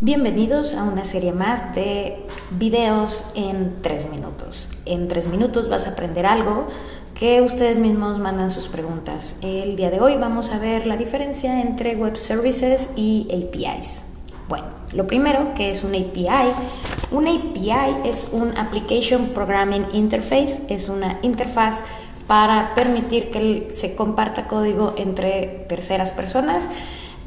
Bienvenidos a una serie más de videos en tres minutos. En tres minutos vas a aprender algo que ustedes mismos mandan sus preguntas. El día de hoy vamos a ver la diferencia entre web services y APIs. Bueno, lo primero que es un API. Un API es un Application Programming Interface, es una interfaz para permitir que se comparta código entre terceras personas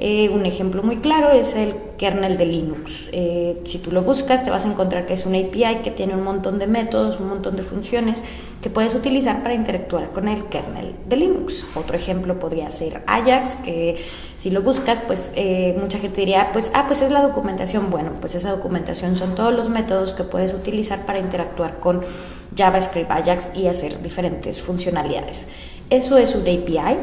eh, un ejemplo muy claro es el kernel de Linux. Eh, si tú lo buscas, te vas a encontrar que es un API que tiene un montón de métodos, un montón de funciones que puedes utilizar para interactuar con el kernel de Linux. Otro ejemplo podría ser Ajax, que si lo buscas, pues eh, mucha gente diría, pues, ah, pues es la documentación. Bueno, pues esa documentación son todos los métodos que puedes utilizar para interactuar con JavaScript, Ajax y hacer diferentes funcionalidades. Eso es un API.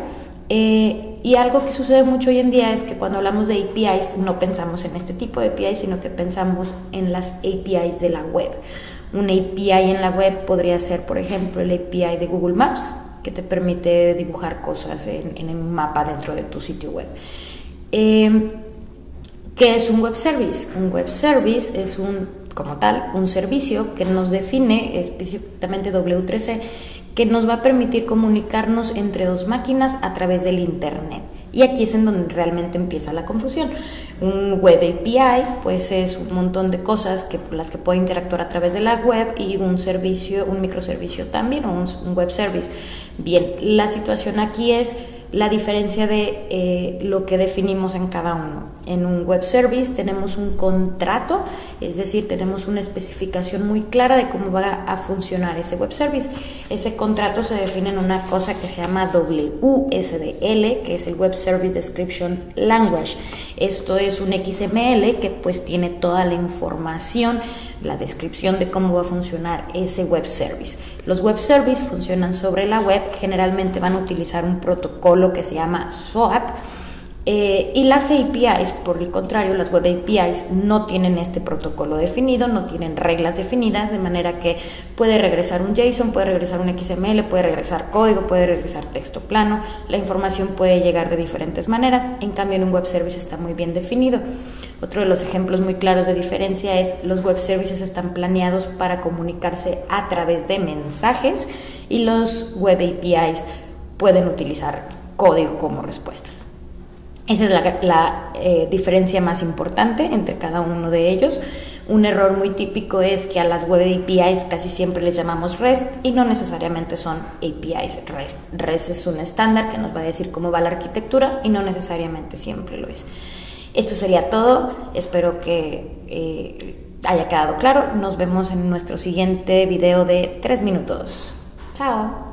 Eh, y algo que sucede mucho hoy en día es que cuando hablamos de APIs no pensamos en este tipo de APIs, sino que pensamos en las APIs de la web. Un API en la web podría ser, por ejemplo, el API de Google Maps, que te permite dibujar cosas en, un mapa dentro de tu sitio web. Eh, ¿Qué es un web service? Un web service es un, como tal, un servicio que nos define específicamente W3C que nos va a permitir comunicarnos entre dos máquinas a través del Internet. Y aquí es en donde realmente empieza la confusión. Un web API, pues es un montón de cosas que las que puede interactuar a través de la web y un servicio, un microservicio también o un web service. Bien, la situación aquí es la diferencia de eh, lo que definimos en cada uno. En un web service tenemos un contrato, es decir, tenemos una especificación muy clara de cómo va a funcionar ese web service. Ese contrato se define en una cosa que se llama WSDL, que es el Web Service Description Language. Esto es un XML que pues tiene toda la información, la descripción de cómo va a funcionar ese web service. Los web service funcionan sobre la web, generalmente van a utilizar un protocolo lo que se llama SOAP. Eh, y las APIs, por el contrario, las web APIs no tienen este protocolo definido, no tienen reglas definidas, de manera que puede regresar un JSON, puede regresar un XML, puede regresar código, puede regresar texto plano, la información puede llegar de diferentes maneras, en cambio en un web service está muy bien definido. Otro de los ejemplos muy claros de diferencia es los web services están planeados para comunicarse a través de mensajes y los web APIs pueden utilizar código como respuestas. Esa es la, eh, diferencia más importante entre cada uno de ellos. Un error muy típico es que a las web APIs casi siempre les llamamos REST y no necesariamente son APIs REST. REST es un estándar que nos va a decir cómo va la arquitectura y no necesariamente siempre lo es. Esto sería todo. Espero que eh, haya quedado claro. Nos vemos en nuestro siguiente video de tres minutos. Chao.